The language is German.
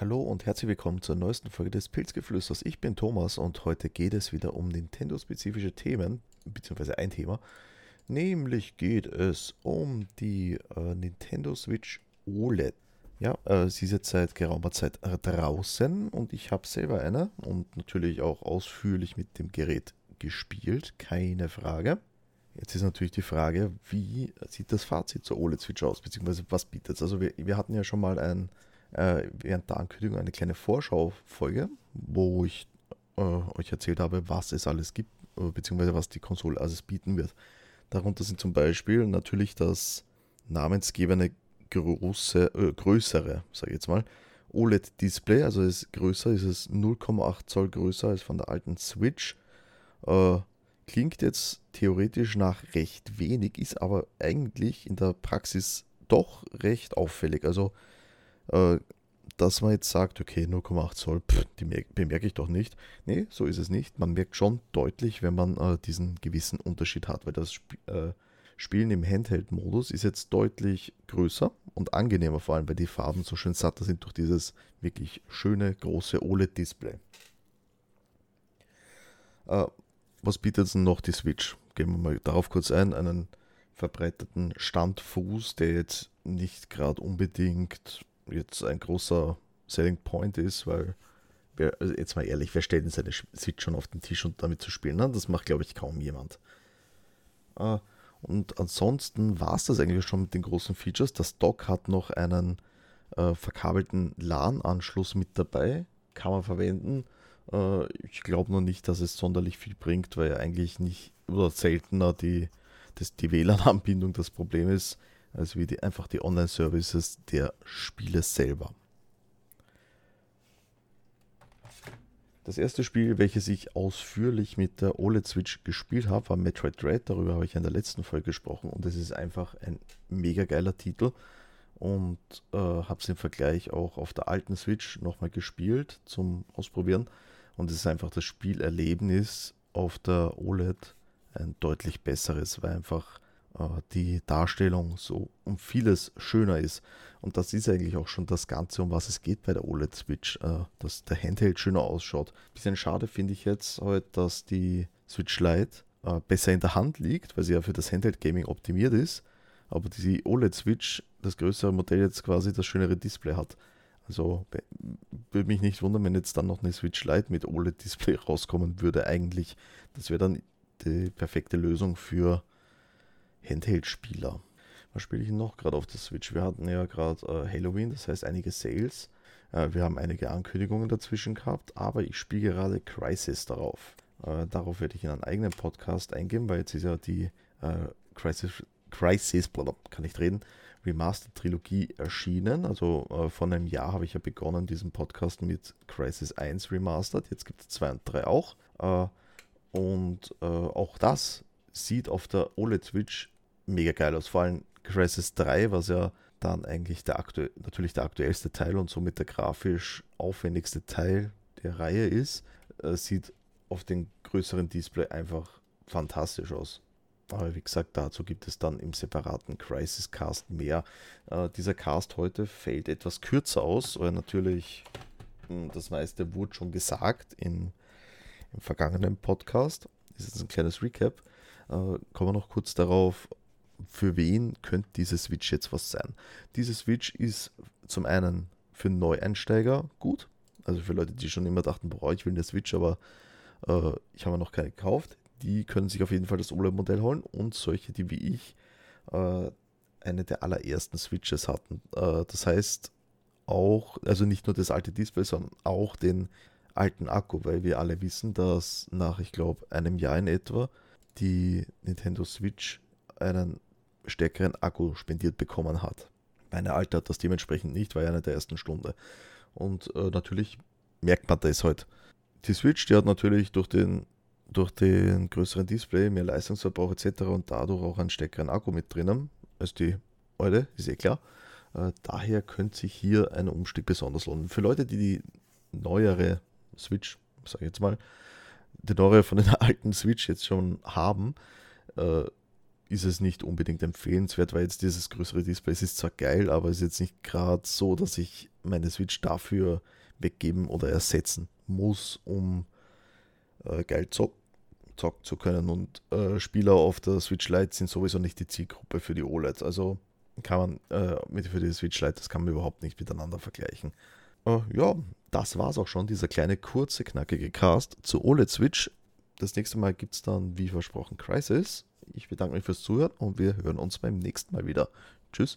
Hallo und herzlich willkommen zur neuesten Folge des Pilzgeflüsters. Ich bin Thomas und heute geht es wieder um Nintendo-spezifische Themen, beziehungsweise ein Thema. Nämlich geht es um die äh, Nintendo Switch OLED. Ja, äh, sie ist jetzt seit geraumer Zeit draußen und ich habe selber eine und natürlich auch ausführlich mit dem Gerät gespielt, keine Frage. Jetzt ist natürlich die Frage, wie sieht das Fazit zur OLED-Switch aus, beziehungsweise was bietet es? Also wir, wir hatten ja schon mal ein äh, während der Ankündigung eine kleine Vorschau-Folge, wo ich äh, euch erzählt habe, was es alles gibt, äh, beziehungsweise was die Konsole alles bieten wird. Darunter sind zum Beispiel natürlich das namensgebende große, äh, größere, sage ich jetzt mal, OLED-Display, also ist größer, ist es 0,8 Zoll größer als von der alten Switch. Äh, klingt jetzt theoretisch nach recht wenig, ist aber eigentlich in der Praxis doch recht auffällig. Also äh, dass man jetzt sagt, okay, 0,8 Zoll, pff, die bemerke ich doch nicht. Nee, so ist es nicht. Man merkt schon deutlich, wenn man äh, diesen gewissen Unterschied hat, weil das Sp äh, Spielen im Handheld-Modus ist jetzt deutlich größer und angenehmer, vor allem weil die Farben so schön satter sind durch dieses wirklich schöne, große OLED-Display. Äh, was bietet denn noch die Switch? Gehen wir mal darauf kurz ein. Einen verbreiteten Standfuß, der jetzt nicht gerade unbedingt jetzt ein großer Selling Point ist, weil wer, also jetzt mal ehrlich, wer stellt denn seine Switch schon auf den Tisch und damit zu spielen? Ne? Das macht, glaube ich, kaum jemand. Äh, und ansonsten war es das eigentlich schon mit den großen Features. Das Dock hat noch einen äh, verkabelten LAN-Anschluss mit dabei, kann man verwenden. Äh, ich glaube nur nicht, dass es sonderlich viel bringt, weil eigentlich nicht oder seltener die, die WLAN-Anbindung das Problem ist als wie die, einfach die Online-Services der Spiele selber. Das erste Spiel, welches ich ausführlich mit der OLED-Switch gespielt habe, war Metroid Dread. Darüber habe ich in der letzten Folge gesprochen und es ist einfach ein mega geiler Titel und äh, habe es im Vergleich auch auf der alten Switch nochmal gespielt zum Ausprobieren und es ist einfach das Spielerlebnis auf der OLED ein deutlich besseres, weil einfach die Darstellung so um vieles schöner ist. Und das ist eigentlich auch schon das Ganze, um was es geht bei der OLED Switch, äh, dass der Handheld schöner ausschaut. Bisschen schade finde ich jetzt halt, dass die Switch Lite äh, besser in der Hand liegt, weil sie ja für das Handheld Gaming optimiert ist. Aber die OLED Switch, das größere Modell jetzt quasi das schönere Display hat. Also würde mich nicht wundern, wenn jetzt dann noch eine Switch Lite mit OLED-Display rauskommen würde. Eigentlich, das wäre dann die perfekte Lösung für Handheld-Spieler. Was spiele ich noch gerade auf der Switch? Wir hatten ja gerade äh, Halloween, das heißt einige Sales. Äh, wir haben einige Ankündigungen dazwischen gehabt, aber ich spiele gerade Crisis darauf. Äh, darauf werde ich in einen eigenen Podcast eingehen, weil jetzt ist ja die äh, Crisis, Crisis, kann ich reden, Remastered Trilogie erschienen. Also äh, vor einem Jahr habe ich ja begonnen, diesen Podcast mit Crisis 1 Remastered. Jetzt gibt es 2 und 3 auch. Äh, und auch das sieht auf der OLED-Switch mega geil aus. Vor allem Crisis 3, was ja dann eigentlich der aktu natürlich der aktuellste Teil und somit der grafisch aufwendigste Teil der Reihe ist, äh, sieht auf dem größeren Display einfach fantastisch aus. Aber wie gesagt, dazu gibt es dann im separaten Crisis Cast mehr. Äh, dieser Cast heute fällt etwas kürzer aus, weil natürlich hm, das meiste wurde schon gesagt in, im vergangenen Podcast. Das ist ein kleines Recap. Äh, kommen wir noch kurz darauf, für wen könnte diese Switch jetzt was sein? Diese Switch ist zum einen für Neueinsteiger gut, also für Leute, die schon immer dachten, boah, ich will eine Switch, aber äh, ich habe noch keine gekauft. Die können sich auf jeden Fall das OLED-Modell holen und solche, die wie ich äh, eine der allerersten Switches hatten. Äh, das heißt auch, also nicht nur das alte Display, sondern auch den alten Akku, weil wir alle wissen, dass nach, ich glaube, einem Jahr in etwa die Nintendo Switch einen stärkeren Akku spendiert bekommen hat. Meine Alte hat das dementsprechend nicht, war ja eine der ersten Stunde. Und äh, natürlich merkt man das halt. Die Switch, die hat natürlich durch den, durch den größeren Display mehr Leistungsverbrauch etc. und dadurch auch einen stärkeren Akku mit drinnen als die alte, ist eh klar. Äh, daher könnte sich hier ein Umstieg besonders lohnen. Für Leute, die die neuere Switch, sage ich jetzt mal, die neuere von der alten Switch jetzt schon haben, äh, ist es nicht unbedingt empfehlenswert, weil jetzt dieses größere Display es ist zwar geil, aber es ist jetzt nicht gerade so, dass ich meine Switch dafür weggeben oder ersetzen muss, um äh, geil zocken zocken zu können. Und äh, Spieler auf der Switch Lite sind sowieso nicht die Zielgruppe für die OLEDs. Also kann man äh, mit für die Switch Lite, das kann man überhaupt nicht miteinander vergleichen. Äh, ja, das war's auch schon, dieser kleine, kurze, knackige Cast zur OLED Switch. Das nächste Mal gibt es dann, wie versprochen, Crisis. Ich bedanke mich fürs Zuhören und wir hören uns beim nächsten Mal wieder. Tschüss.